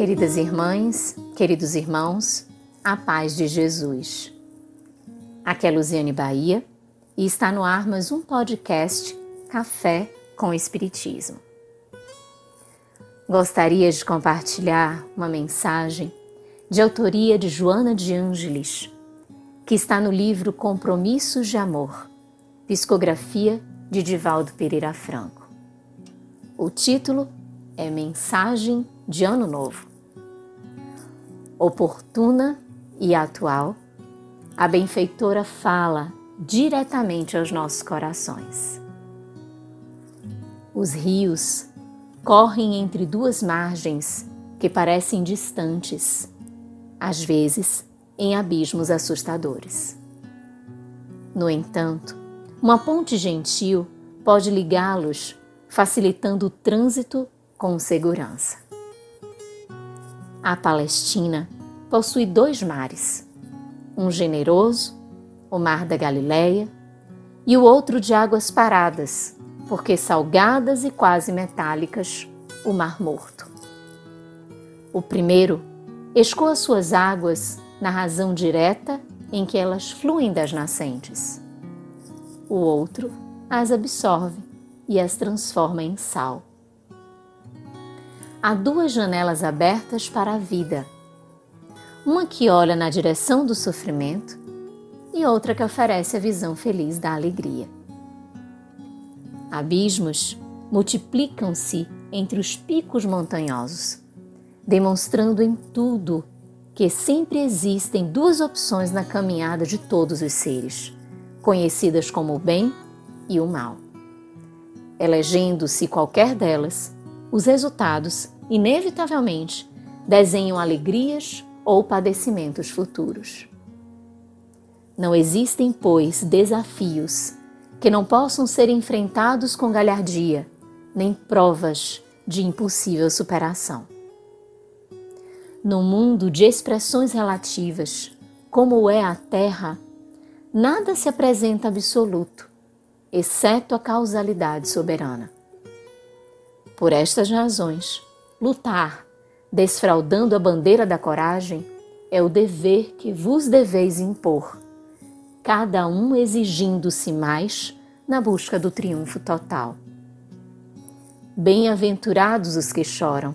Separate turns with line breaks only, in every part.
Queridas irmãs, queridos irmãos, a paz de Jesus. Aqui é Luziane Bahia e está no ar mais um podcast Café com Espiritismo. Gostaria de compartilhar uma mensagem de autoria de Joana de Ângeles, que está no livro Compromissos de Amor, psicografia de Divaldo Pereira Franco. O título é Mensagem de Ano Novo. Oportuna e atual, a benfeitora fala diretamente aos nossos corações. Os rios correm entre duas margens que parecem distantes, às vezes em abismos assustadores. No entanto, uma ponte gentil pode ligá-los, facilitando o trânsito com segurança. A Palestina possui dois mares, um generoso, o Mar da Galileia, e o outro de águas paradas, porque salgadas e quase metálicas, o Mar Morto. O primeiro escoa suas águas na razão direta em que elas fluem das nascentes. O outro as absorve e as transforma em sal há duas janelas abertas para a vida. Uma que olha na direção do sofrimento e outra que oferece a visão feliz da alegria. Abismos multiplicam-se entre os picos montanhosos, demonstrando em tudo que sempre existem duas opções na caminhada de todos os seres, conhecidas como o bem e o mal. Elegendo-se qualquer delas, os resultados, inevitavelmente, desenham alegrias ou padecimentos futuros. Não existem, pois, desafios que não possam ser enfrentados com galhardia, nem provas de impossível superação. No mundo de expressões relativas, como é a Terra, nada se apresenta absoluto, exceto a causalidade soberana. Por estas razões, lutar, desfraudando a bandeira da coragem, é o dever que vos deveis impor, cada um exigindo-se mais na busca do triunfo total. Bem-aventurados os que choram,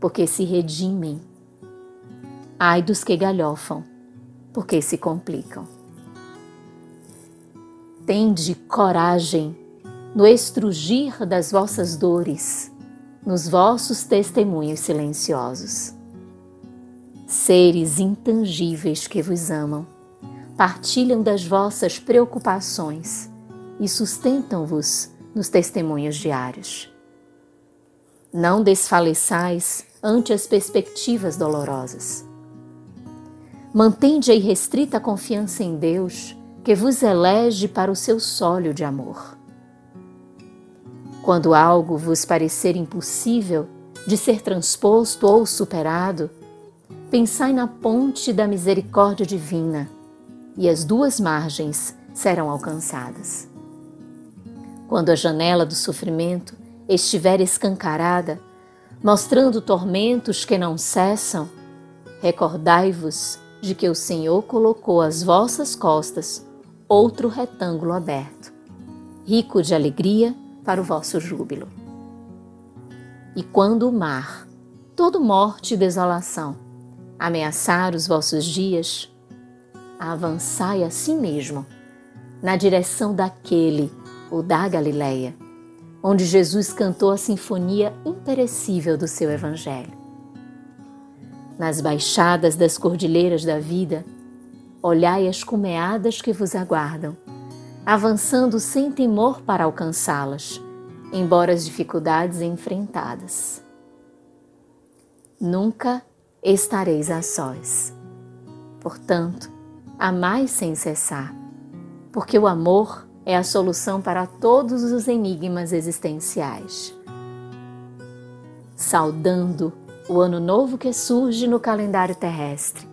porque se redimem. Ai dos que galhofam, porque se complicam. Tende coragem no estrugir das vossas dores, nos vossos testemunhos silenciosos. Seres intangíveis que vos amam, partilham das vossas preocupações e sustentam-vos nos testemunhos diários. Não desfaleçais ante as perspectivas dolorosas. Mantende a irrestrita confiança em Deus que vos elege para o seu sólio de amor. Quando algo vos parecer impossível de ser transposto ou superado, pensai na ponte da misericórdia divina e as duas margens serão alcançadas. Quando a janela do sofrimento estiver escancarada, mostrando tormentos que não cessam, recordai-vos de que o Senhor colocou às vossas costas outro retângulo aberto, rico de alegria para o vosso júbilo. E quando o mar, todo morte e desolação, ameaçar os vossos dias, avançai a si mesmo na direção daquele, o da Galileia, onde Jesus cantou a sinfonia imperecível do seu Evangelho. Nas baixadas das cordilheiras da vida, olhai as cumeadas que vos aguardam avançando sem temor para alcançá-las, embora as dificuldades enfrentadas. Nunca estareis a sós. Portanto, amai sem cessar, porque o amor é a solução para todos os enigmas existenciais. Saudando o ano novo que surge no calendário terrestre,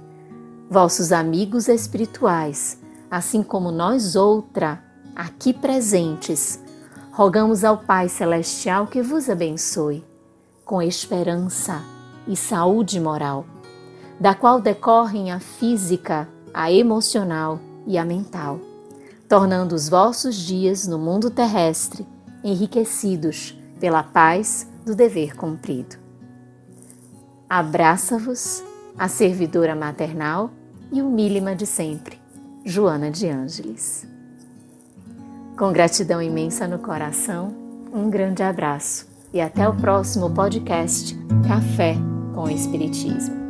vossos amigos espirituais assim como nós outra, aqui presentes, rogamos ao Pai Celestial que vos abençoe, com esperança, e saúde moral, da qual decorrem a física, a emocional e a mental, tornando os vossos dias no mundo terrestre enriquecidos pela paz do dever cumprido. Abraça-vos a servidora maternal e humílima de sempre, Joana de Ângeles. Com gratidão imensa no coração, um grande abraço e até o próximo podcast Café com o Espiritismo.